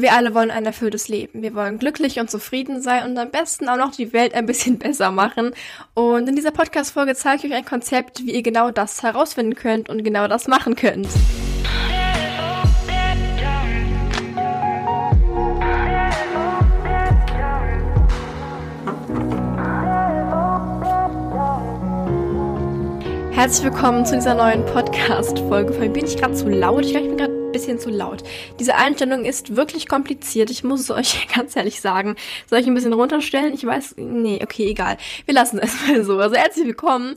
Wir alle wollen ein erfülltes Leben. Wir wollen glücklich und zufrieden sein und am besten auch noch die Welt ein bisschen besser machen. Und in dieser Podcast-Folge zeige ich euch ein Konzept, wie ihr genau das herausfinden könnt und genau das machen könnt. Herzlich willkommen zu dieser neuen Podcast-Folge. Von mir bin ich gerade zu laut. Ich glaube, ich bin gerade bisschen zu laut. Diese Einstellung ist wirklich kompliziert. Ich muss es euch ganz ehrlich sagen. Soll ich ein bisschen runterstellen? Ich weiß, nee, okay, egal. Wir lassen es mal so. Also herzlich willkommen.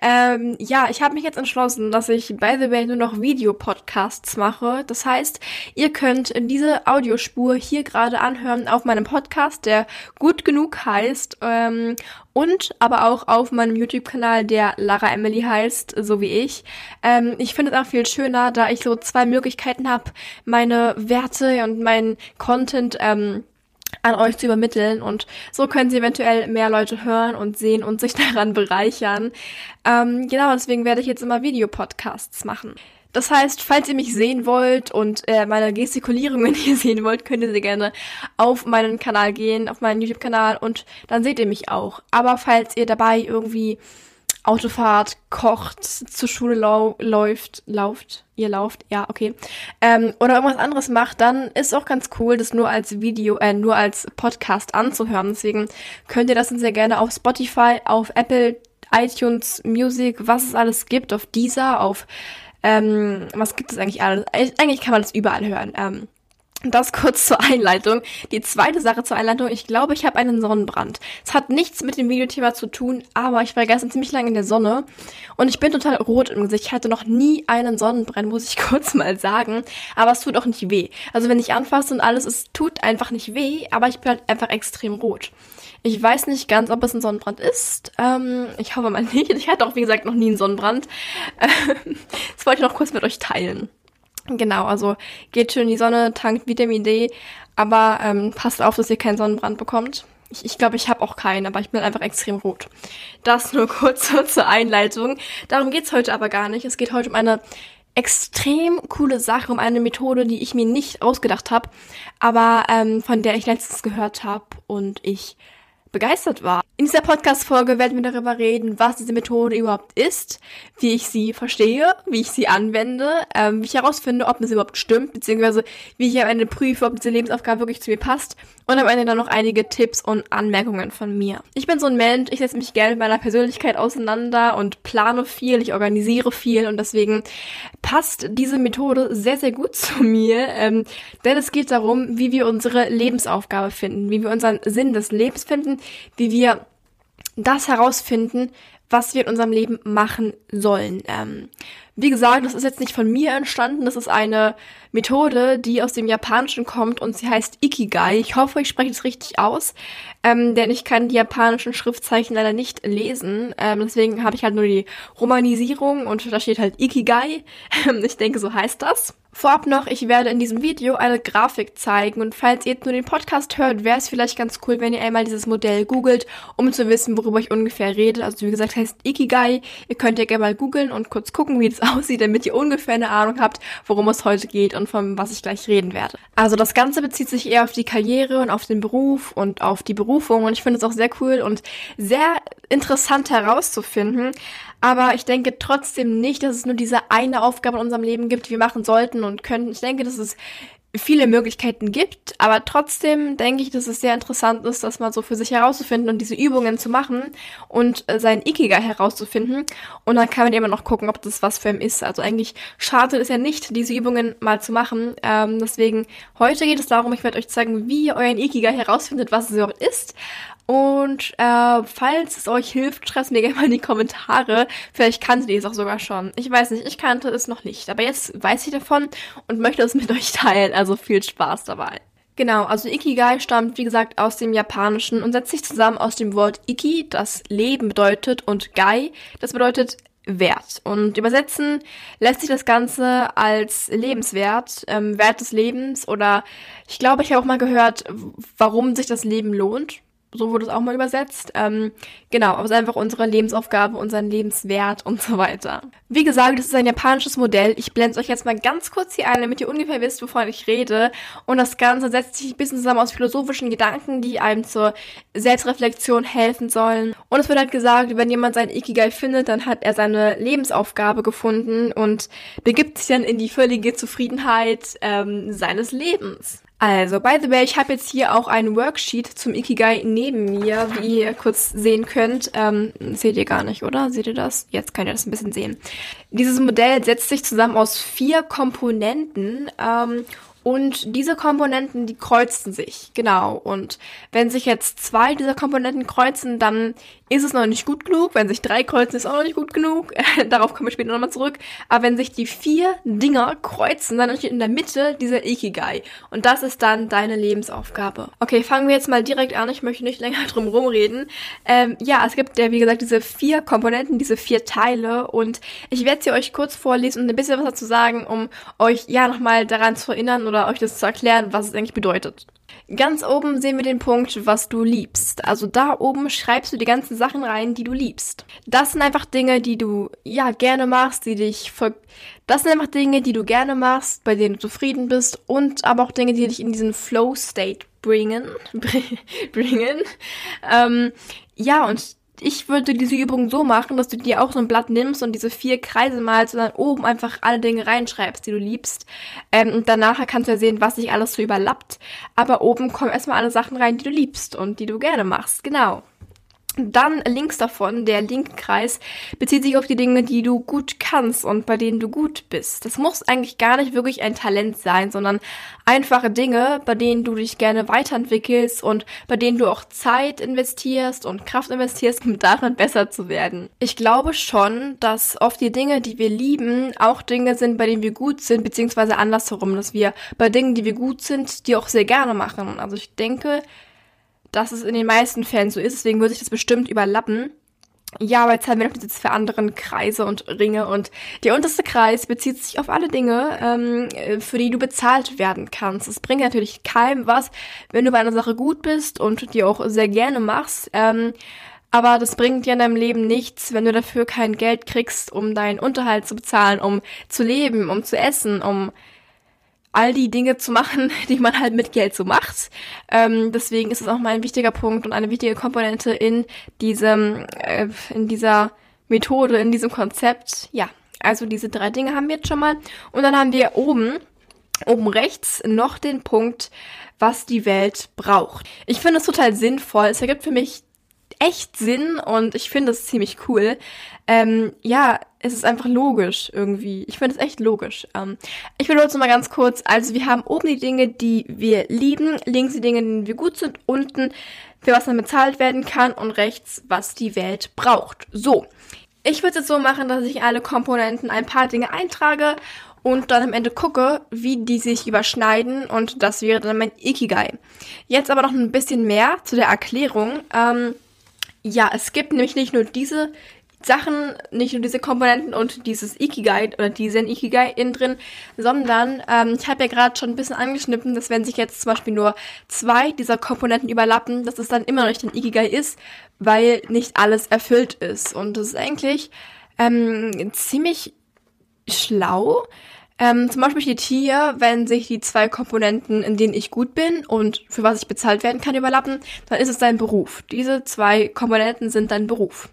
Ähm, ja, ich habe mich jetzt entschlossen, dass ich, by the way, nur noch Videopodcasts mache. Das heißt, ihr könnt diese Audiospur hier gerade anhören auf meinem Podcast, der gut genug heißt. Ähm, und aber auch auf meinem YouTube-Kanal, der Lara Emily heißt, so wie ich. Ähm, ich finde es auch viel schöner, da ich so zwei Möglichkeiten habe, meine Werte und meinen Content ähm, an euch zu übermitteln und so können sie eventuell mehr Leute hören und sehen und sich daran bereichern. Ähm, genau, deswegen werde ich jetzt immer Videopodcasts machen. Das heißt, falls ihr mich sehen wollt und äh, meine Gestikulierungen hier sehen wollt, könnt ihr sehr gerne auf meinen Kanal gehen, auf meinen YouTube-Kanal und dann seht ihr mich auch. Aber falls ihr dabei irgendwie Autofahrt, kocht, zur Schule lau läuft, lauft, ihr lauft, ja, okay, ähm, oder irgendwas anderes macht, dann ist auch ganz cool, das nur als Video, äh, nur als Podcast anzuhören. Deswegen könnt ihr das dann sehr gerne auf Spotify, auf Apple, iTunes, Music, was es alles gibt, auf Deezer, auf ähm, was gibt es eigentlich alles? Eigentlich kann man das überall hören. Ähm, das kurz zur Einleitung. Die zweite Sache zur Einleitung. Ich glaube, ich habe einen Sonnenbrand. Es hat nichts mit dem Videothema zu tun, aber ich war gestern ziemlich lange in der Sonne und ich bin total rot im Gesicht. Ich hatte noch nie einen Sonnenbrand, muss ich kurz mal sagen. Aber es tut auch nicht weh. Also wenn ich anfasse und alles, es tut einfach nicht weh, aber ich bin halt einfach extrem rot. Ich weiß nicht ganz, ob es ein Sonnenbrand ist. Ähm, ich hoffe mal nicht. Ich hatte auch, wie gesagt, noch nie einen Sonnenbrand. das wollte ich noch kurz mit euch teilen. Genau, also geht schön in die Sonne, tankt Vitamin D, aber ähm, passt auf, dass ihr keinen Sonnenbrand bekommt. Ich glaube, ich, glaub, ich habe auch keinen, aber ich bin einfach extrem rot. Das nur kurz zur Einleitung. Darum geht's heute aber gar nicht. Es geht heute um eine extrem coole Sache, um eine Methode, die ich mir nicht ausgedacht habe, aber ähm, von der ich letztens gehört habe und ich begeistert war. In dieser Podcast-Folge werden wir darüber reden, was diese Methode überhaupt ist, wie ich sie verstehe, wie ich sie anwende, ähm, wie ich herausfinde, ob es überhaupt stimmt, beziehungsweise wie ich am Ende prüfe, ob diese Lebensaufgabe wirklich zu mir passt und am Ende dann noch einige Tipps und Anmerkungen von mir. Ich bin so ein Mensch, ich setze mich gerne mit meiner Persönlichkeit auseinander und plane viel, ich organisiere viel und deswegen passt diese Methode sehr, sehr gut zu mir, ähm, denn es geht darum, wie wir unsere Lebensaufgabe finden, wie wir unseren Sinn des Lebens finden, wie wir das herausfinden, was wir in unserem Leben machen sollen. Ähm, wie gesagt, das ist jetzt nicht von mir entstanden, das ist eine Methode, die aus dem Japanischen kommt und sie heißt Ikigai. Ich hoffe, ich spreche es richtig aus, ähm, denn ich kann die japanischen Schriftzeichen leider nicht lesen. Ähm, deswegen habe ich halt nur die Romanisierung und da steht halt Ikigai. ich denke, so heißt das. Vorab noch, ich werde in diesem Video eine Grafik zeigen und falls ihr jetzt nur den Podcast hört, wäre es vielleicht ganz cool, wenn ihr einmal dieses Modell googelt, um zu wissen, worüber ich ungefähr rede. Also wie gesagt, heißt Ikigai. Ihr könnt ja gerne mal googeln und kurz gucken, wie das aussieht, damit ihr ungefähr eine Ahnung habt, worum es heute geht und von was ich gleich reden werde. Also das Ganze bezieht sich eher auf die Karriere und auf den Beruf und auf die Berufung und ich finde es auch sehr cool und sehr interessant herauszufinden. Aber ich denke trotzdem nicht, dass es nur diese eine Aufgabe in unserem Leben gibt, die wir machen sollten und können. Ich denke, dass es viele Möglichkeiten gibt, aber trotzdem denke ich, dass es sehr interessant ist, das mal so für sich herauszufinden und diese Übungen zu machen und äh, sein Ikigai herauszufinden. Und dann kann man immer noch gucken, ob das was für ihn ist. Also eigentlich schadet es ja nicht, diese Übungen mal zu machen. Ähm, deswegen heute geht es darum, ich werde euch zeigen, wie ihr euren Ikigai herausfindet, was es überhaupt ist. Und äh, falls es euch hilft, schreibt mir gerne mal in die Kommentare. Vielleicht kanntet ihr es auch sogar schon. Ich weiß nicht, ich kannte es noch nicht. Aber jetzt weiß ich davon und möchte es mit euch teilen. Also viel Spaß dabei. Genau, also Ikigai stammt, wie gesagt, aus dem Japanischen und setzt sich zusammen aus dem Wort Iki, das Leben bedeutet, und Gai, das bedeutet Wert. Und übersetzen lässt sich das Ganze als Lebenswert, ähm, Wert des Lebens oder ich glaube, ich habe auch mal gehört, warum sich das Leben lohnt. So wurde es auch mal übersetzt. Ähm, genau, aber es ist einfach unsere Lebensaufgabe, unseren Lebenswert und so weiter. Wie gesagt, das ist ein japanisches Modell. Ich blende es euch jetzt mal ganz kurz hier ein, damit ihr ungefähr wisst, wovon ich rede. Und das Ganze setzt sich ein bisschen zusammen aus philosophischen Gedanken, die einem zur Selbstreflexion helfen sollen. Und es wird halt gesagt, wenn jemand sein Ikigai findet, dann hat er seine Lebensaufgabe gefunden und begibt sich dann in die völlige Zufriedenheit ähm, seines Lebens. Also, by the way, ich habe jetzt hier auch ein Worksheet zum Ikigai neben mir, wie ihr kurz sehen könnt. Ähm, seht ihr gar nicht, oder? Seht ihr das? Jetzt könnt ihr das ein bisschen sehen. Dieses Modell setzt sich zusammen aus vier Komponenten ähm, und diese Komponenten, die kreuzen sich, genau. Und wenn sich jetzt zwei dieser Komponenten kreuzen, dann ist es noch nicht gut genug. Wenn sich drei kreuzen, ist auch noch nicht gut genug. Darauf komme ich später nochmal zurück. Aber wenn sich die vier Dinger kreuzen, dann steht in der Mitte dieser Ikigai. Und das ist dann deine Lebensaufgabe. Okay, fangen wir jetzt mal direkt an. Ich möchte nicht länger drum rumreden. Ähm, ja, es gibt ja, wie gesagt, diese vier Komponenten, diese vier Teile. Und ich werde sie euch kurz vorlesen und ein bisschen was dazu sagen, um euch ja nochmal daran zu erinnern oder euch das zu erklären, was es eigentlich bedeutet. Ganz oben sehen wir den Punkt, was du liebst. Also da oben schreibst du die ganzen Sachen rein, die du liebst. Das sind einfach Dinge, die du ja gerne machst, die dich voll. Das sind einfach Dinge, die du gerne machst, bei denen du zufrieden bist und aber auch Dinge, die dich in diesen Flow State bringen, bringen. Ähm, ja und ich würde diese Übung so machen, dass du dir auch so ein Blatt nimmst und diese vier Kreise malst und dann oben einfach alle Dinge reinschreibst, die du liebst. Ähm, und danach kannst du ja sehen, was sich alles so überlappt. Aber oben kommen erstmal alle Sachen rein, die du liebst und die du gerne machst. Genau. Dann links davon, der linke Kreis, bezieht sich auf die Dinge, die du gut kannst und bei denen du gut bist. Das muss eigentlich gar nicht wirklich ein Talent sein, sondern einfache Dinge, bei denen du dich gerne weiterentwickelst und bei denen du auch Zeit investierst und Kraft investierst, um darin besser zu werden. Ich glaube schon, dass oft die Dinge, die wir lieben, auch Dinge sind, bei denen wir gut sind, beziehungsweise andersherum, dass wir bei Dingen, die wir gut sind, die auch sehr gerne machen. Also ich denke, dass es in den meisten Fällen so ist, deswegen würde sich das bestimmt überlappen. Ja, aber jetzt haben wir noch diese zwei anderen Kreise und Ringe und der unterste Kreis bezieht sich auf alle Dinge, ähm, für die du bezahlt werden kannst. Es bringt natürlich keinem was, wenn du bei einer Sache gut bist und die auch sehr gerne machst. Ähm, aber das bringt dir in deinem Leben nichts, wenn du dafür kein Geld kriegst, um deinen Unterhalt zu bezahlen, um zu leben, um zu essen, um all die Dinge zu machen, die man halt mit Geld so macht. Ähm, deswegen ist es auch mal ein wichtiger Punkt und eine wichtige Komponente in diesem, äh, in dieser Methode, in diesem Konzept. Ja, also diese drei Dinge haben wir jetzt schon mal. Und dann haben wir oben, oben rechts noch den Punkt, was die Welt braucht. Ich finde es total sinnvoll. Es ergibt für mich echt Sinn und ich finde es ziemlich cool. Ähm, ja, es ist einfach logisch irgendwie. Ich finde es echt logisch. Ähm, ich es mal ganz kurz. Also wir haben oben die Dinge, die wir lieben, links die Dinge, die wir gut sind, unten für was dann bezahlt werden kann und rechts, was die Welt braucht. So. Ich würde es jetzt so machen, dass ich alle Komponenten ein paar Dinge eintrage und dann am Ende gucke, wie die sich überschneiden und das wäre dann mein Ikigai. Jetzt aber noch ein bisschen mehr zu der Erklärung. Ähm, ja, es gibt nämlich nicht nur diese Sachen, nicht nur diese Komponenten und dieses Ikigai oder diesen Ikigai innen drin, sondern ähm, ich habe ja gerade schon ein bisschen angeschnitten, dass wenn sich jetzt zum Beispiel nur zwei dieser Komponenten überlappen, dass es dann immer noch nicht ein Ikigai ist, weil nicht alles erfüllt ist. Und das ist eigentlich ähm, ziemlich schlau. Ähm, zum Beispiel steht hier, wenn sich die zwei Komponenten, in denen ich gut bin und für was ich bezahlt werden kann, überlappen, dann ist es dein Beruf. Diese zwei Komponenten sind dein Beruf.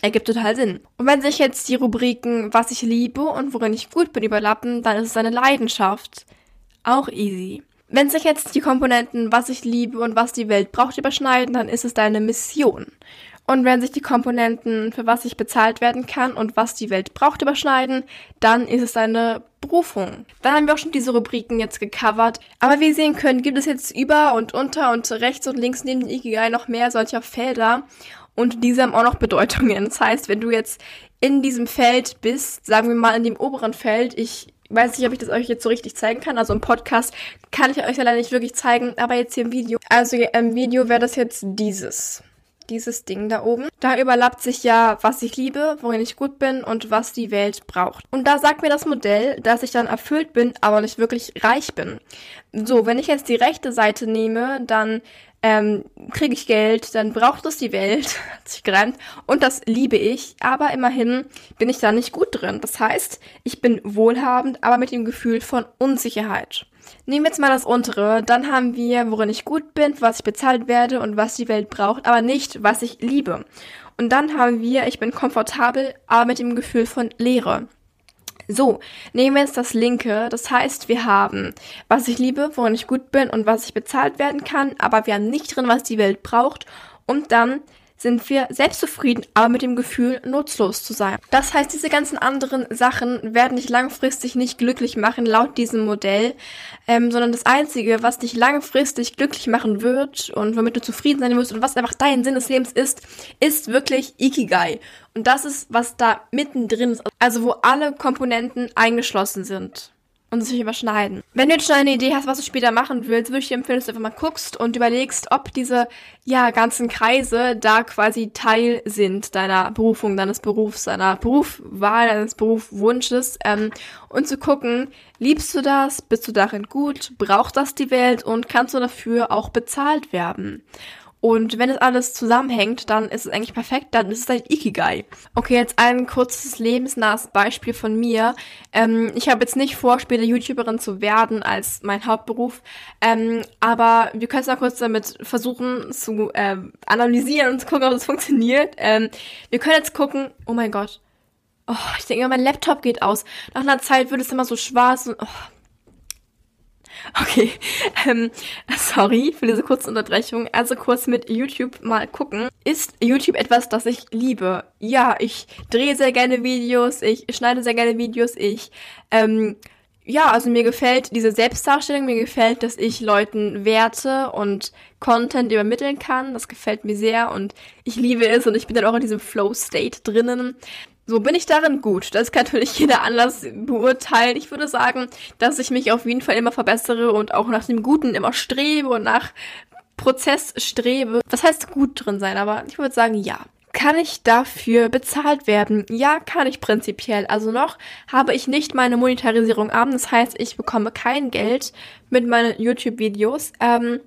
Ergibt total Sinn. Und wenn sich jetzt die Rubriken, was ich liebe und worin ich gut bin, überlappen, dann ist es eine Leidenschaft. Auch easy. Wenn sich jetzt die Komponenten, was ich liebe und was die Welt braucht, überschneiden, dann ist es deine Mission. Und wenn sich die Komponenten, für was ich bezahlt werden kann und was die Welt braucht, überschneiden, dann ist es deine Berufung. Dann haben wir auch schon diese Rubriken jetzt gecovert. Aber wie ihr sehen könnt, gibt es jetzt über und unter und rechts und links neben dem Ikigai noch mehr solcher Felder und diese haben auch noch Bedeutungen. Das heißt, wenn du jetzt in diesem Feld bist, sagen wir mal in dem oberen Feld, ich weiß nicht, ob ich das euch jetzt so richtig zeigen kann. Also im Podcast kann ich euch leider nicht wirklich zeigen, aber jetzt hier im Video. Also im Video wäre das jetzt dieses. Dieses Ding da oben. Da überlappt sich ja, was ich liebe, worin ich gut bin und was die Welt braucht. Und da sagt mir das Modell, dass ich dann erfüllt bin, aber nicht wirklich reich bin. So, wenn ich jetzt die rechte Seite nehme, dann ähm, kriege ich Geld, dann braucht es die Welt, hat sich gereimt, und das liebe ich, aber immerhin bin ich da nicht gut drin. Das heißt, ich bin wohlhabend, aber mit dem Gefühl von Unsicherheit. Nehmen wir jetzt mal das untere, dann haben wir, worin ich gut bin, was ich bezahlt werde und was die Welt braucht, aber nicht, was ich liebe. Und dann haben wir, ich bin komfortabel, aber mit dem Gefühl von Leere. So, nehmen wir jetzt das linke. Das heißt, wir haben, was ich liebe, worin ich gut bin und was ich bezahlt werden kann, aber wir haben nicht drin, was die Welt braucht. Und dann sind wir selbstzufrieden, aber mit dem Gefühl, nutzlos zu sein. Das heißt, diese ganzen anderen Sachen werden dich langfristig nicht glücklich machen, laut diesem Modell, ähm, sondern das Einzige, was dich langfristig glücklich machen wird und womit du zufrieden sein wirst und was einfach dein Sinn des Lebens ist, ist wirklich Ikigai. Und das ist, was da mittendrin ist, also wo alle Komponenten eingeschlossen sind und sich überschneiden. Wenn du jetzt schon eine Idee hast, was du später machen willst, würde ich dir empfehlen, dass du einfach mal guckst und überlegst, ob diese ja ganzen Kreise da quasi Teil sind deiner Berufung, deines Berufs, deiner Berufwahl, deines Berufwunsches ähm, und zu gucken, liebst du das, bist du darin gut, braucht das die Welt und kannst du dafür auch bezahlt werden? Und wenn es alles zusammenhängt, dann ist es eigentlich perfekt, dann ist es ein Ikigai. Okay, jetzt ein kurzes lebensnahes Beispiel von mir. Ähm, ich habe jetzt nicht vor, später YouTuberin zu werden als mein Hauptberuf, ähm, aber wir können es mal kurz damit versuchen zu äh, analysieren und zu gucken, ob es funktioniert. Ähm, wir können jetzt gucken, oh mein Gott, Oh, ich denke, mein Laptop geht aus. Nach einer Zeit wird es immer so schwarz und oh, Okay, ähm, sorry für diese kurze Unterbrechung. Also kurz mit YouTube mal gucken. Ist YouTube etwas, das ich liebe? Ja, ich drehe sehr gerne Videos, ich schneide sehr gerne Videos, ich, ähm, ja, also mir gefällt diese Selbstdarstellung, mir gefällt, dass ich Leuten Werte und Content übermitteln kann. Das gefällt mir sehr und ich liebe es und ich bin dann auch in diesem Flow-State drinnen. So bin ich darin gut. Das kann natürlich jeder anders beurteilen. Ich würde sagen, dass ich mich auf jeden Fall immer verbessere und auch nach dem Guten immer strebe und nach Prozess strebe. Was heißt gut drin sein? Aber ich würde sagen, ja. Kann ich dafür bezahlt werden? Ja, kann ich prinzipiell. Also noch habe ich nicht meine Monetarisierung ab. Das heißt, ich bekomme kein Geld mit meinen YouTube-Videos. Ähm,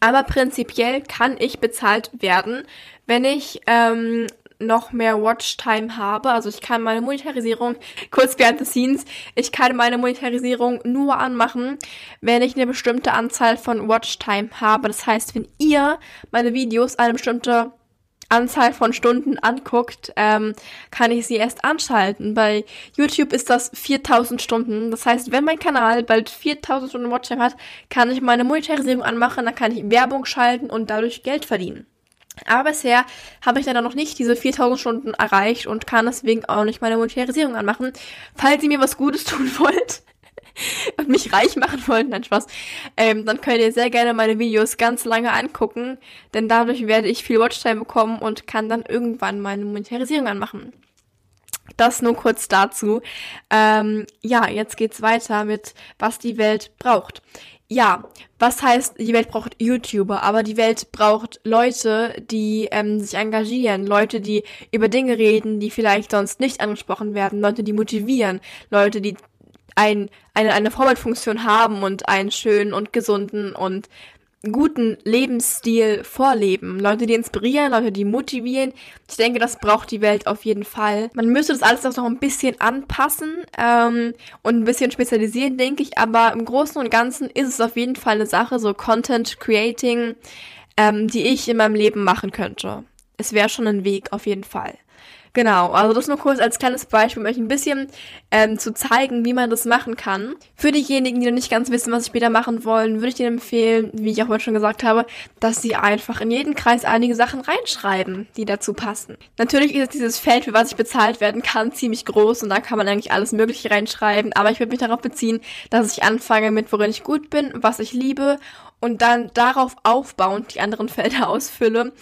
aber prinzipiell kann ich bezahlt werden, wenn ich ähm, noch mehr Watchtime habe. Also ich kann meine Monetarisierung, kurz behind the scenes, ich kann meine Monetarisierung nur anmachen, wenn ich eine bestimmte Anzahl von Watchtime habe. Das heißt, wenn ihr meine Videos eine bestimmte Anzahl von Stunden anguckt, ähm, kann ich sie erst anschalten. Bei YouTube ist das 4000 Stunden. Das heißt, wenn mein Kanal bald 4000 Stunden Watchtime hat, kann ich meine Monetarisierung anmachen, dann kann ich Werbung schalten und dadurch Geld verdienen. Aber bisher habe ich leider noch nicht diese 4000 Stunden erreicht und kann deswegen auch nicht meine Monetarisierung anmachen. Falls ihr mir was Gutes tun wollt und mich reich machen wollt, nein Spaß, ähm, dann könnt ihr sehr gerne meine Videos ganz lange angucken, denn dadurch werde ich viel Watchtime bekommen und kann dann irgendwann meine Monetarisierung anmachen. Das nur kurz dazu. Ähm, ja, jetzt geht's weiter mit, was die Welt braucht ja, was heißt, die Welt braucht YouTuber, aber die Welt braucht Leute, die ähm, sich engagieren, Leute, die über Dinge reden, die vielleicht sonst nicht angesprochen werden, Leute, die motivieren, Leute, die ein, eine, eine Vorbildfunktion haben und einen schönen und gesunden und guten Lebensstil vorleben. Leute, die inspirieren, Leute, die motivieren. Ich denke, das braucht die Welt auf jeden Fall. Man müsste das alles noch ein bisschen anpassen ähm, und ein bisschen spezialisieren, denke ich. Aber im Großen und Ganzen ist es auf jeden Fall eine Sache, so Content Creating, ähm, die ich in meinem Leben machen könnte. Es wäre schon ein Weg, auf jeden Fall. Genau, also das nur kurz als kleines Beispiel, um euch ein bisschen ähm, zu zeigen, wie man das machen kann. Für diejenigen, die noch nicht ganz wissen, was sie später machen wollen, würde ich Ihnen empfehlen, wie ich auch heute schon gesagt habe, dass sie einfach in jeden Kreis einige Sachen reinschreiben, die dazu passen. Natürlich ist dieses Feld, für was ich bezahlt werden kann, ziemlich groß und da kann man eigentlich alles Mögliche reinschreiben, aber ich würde mich darauf beziehen, dass ich anfange mit, worin ich gut bin, was ich liebe und dann darauf aufbauend die anderen Felder ausfülle.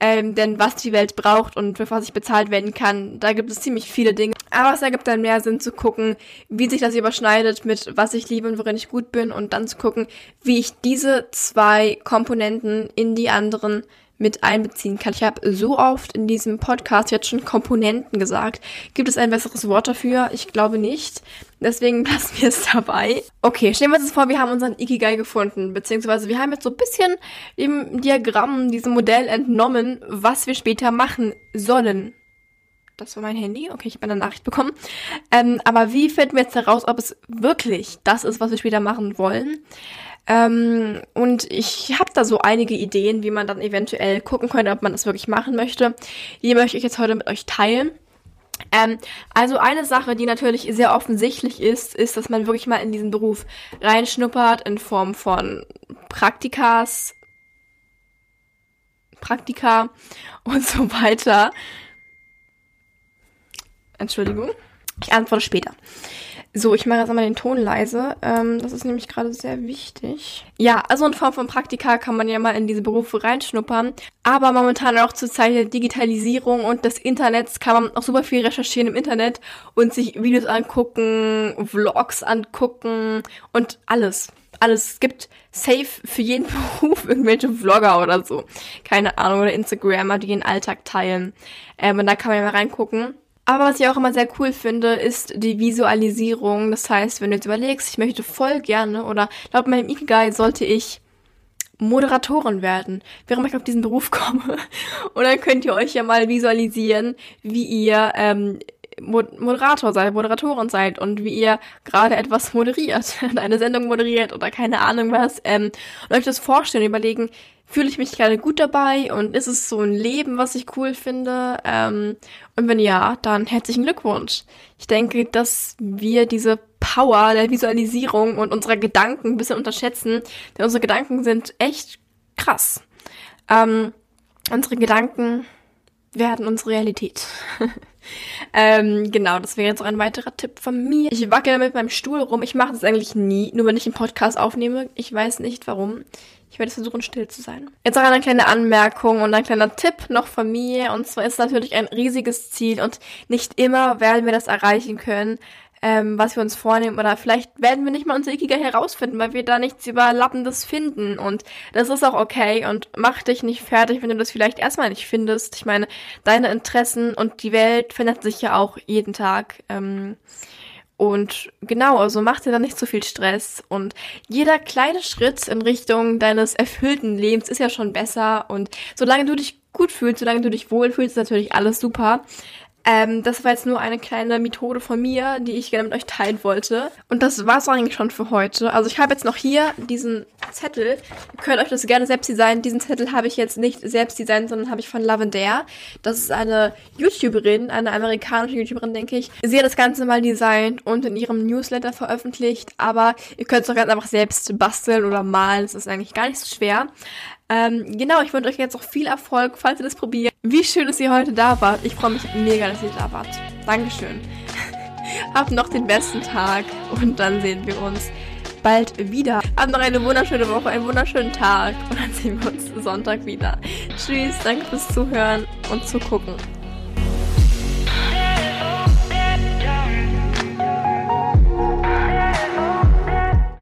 Ähm, denn was die Welt braucht und für was ich bezahlt werden kann, da gibt es ziemlich viele Dinge. Aber es ergibt dann mehr Sinn zu gucken, wie sich das überschneidet mit was ich liebe und worin ich gut bin und dann zu gucken, wie ich diese zwei Komponenten in die anderen mit einbeziehen kann. Ich habe so oft in diesem Podcast jetzt schon Komponenten gesagt. Gibt es ein besseres Wort dafür? Ich glaube nicht. Deswegen lassen wir es dabei. Okay, stellen wir uns vor, wir haben unseren Ikigai gefunden, beziehungsweise wir haben jetzt so ein bisschen im Diagramm, diesem Modell entnommen, was wir später machen sollen. Das war mein Handy. Okay, ich habe eine Nachricht bekommen. Ähm, aber wie finden wir jetzt heraus, ob es wirklich das ist, was wir später machen wollen? Ähm, und ich habe da so einige Ideen, wie man dann eventuell gucken könnte, ob man das wirklich machen möchte. Die möchte ich jetzt heute mit euch teilen. Ähm, also eine Sache, die natürlich sehr offensichtlich ist, ist, dass man wirklich mal in diesen Beruf reinschnuppert in Form von Praktikas, Praktika und so weiter. Entschuldigung. Ich antworte später. So, ich mache jetzt einmal den Ton leise. Ähm, das ist nämlich gerade sehr wichtig. Ja, also in Form von Praktika kann man ja mal in diese Berufe reinschnuppern. Aber momentan auch zur Zeit der Digitalisierung und des Internets kann man auch super viel recherchieren im Internet und sich Videos angucken, Vlogs angucken und alles. Alles. Es gibt safe für jeden Beruf irgendwelche Vlogger oder so. Keine Ahnung, oder Instagrammer, die den Alltag teilen. Ähm, und da kann man ja mal reingucken. Aber was ich auch immer sehr cool finde, ist die Visualisierung. Das heißt, wenn du jetzt überlegst, ich möchte voll gerne oder laut meinem Ikigai sollte ich Moderatorin werden, warum ich auf diesen Beruf komme. Und dann könnt ihr euch ja mal visualisieren, wie ihr ähm, Moderator seid, Moderatorin seid und wie ihr gerade etwas moderiert, eine Sendung moderiert oder keine Ahnung was. Ähm, und euch das vorstellen, überlegen, fühle ich mich gerade gut dabei und ist es so ein Leben, was ich cool finde? Ähm, und wenn ja, dann herzlichen Glückwunsch. Ich denke, dass wir diese Power der Visualisierung und unserer Gedanken ein bisschen unterschätzen, denn unsere Gedanken sind echt krass. Ähm, unsere Gedanken werden unsere Realität. ähm, genau, das wäre jetzt auch ein weiterer Tipp von mir. Ich wackel mit meinem Stuhl rum. Ich mache das eigentlich nie, nur wenn ich einen Podcast aufnehme. Ich weiß nicht warum. Ich werde versuchen, still zu sein. Jetzt auch eine kleine Anmerkung und ein kleiner Tipp noch von mir. Und zwar ist natürlich ein riesiges Ziel und nicht immer werden wir das erreichen können, ähm, was wir uns vornehmen. Oder vielleicht werden wir nicht mal unser Ikigai herausfinden, weil wir da nichts Überlappendes finden. Und das ist auch okay und mach dich nicht fertig, wenn du das vielleicht erstmal nicht findest. Ich meine, deine Interessen und die Welt verändert sich ja auch jeden Tag. Ähm, und genau, also mach dir da nicht zu viel Stress. Und jeder kleine Schritt in Richtung deines erfüllten Lebens ist ja schon besser. Und solange du dich gut fühlst, solange du dich wohlfühlst, ist natürlich alles super. Ähm, das war jetzt nur eine kleine Methode von mir, die ich gerne mit euch teilen wollte. Und das war's eigentlich schon für heute. Also ich habe jetzt noch hier diesen Zettel. Ihr könnt euch das gerne selbst designen. Diesen Zettel habe ich jetzt nicht selbst designt, sondern habe ich von Lavender. Das ist eine YouTuberin, eine amerikanische YouTuberin, denke ich. Sie hat das Ganze mal designt und in ihrem Newsletter veröffentlicht. Aber ihr könnt es auch ganz einfach selbst basteln oder malen. Das ist eigentlich gar nicht so schwer. Ähm, genau, ich wünsche euch jetzt auch viel Erfolg, falls ihr das probiert. Wie schön, dass ihr heute da wart. Ich freue mich mega, dass ihr da wart. Dankeschön. Habt noch den besten Tag und dann sehen wir uns bald wieder. Habt noch eine wunderschöne Woche, einen wunderschönen Tag und dann sehen wir uns Sonntag wieder. Tschüss, danke fürs Zuhören und Zugucken.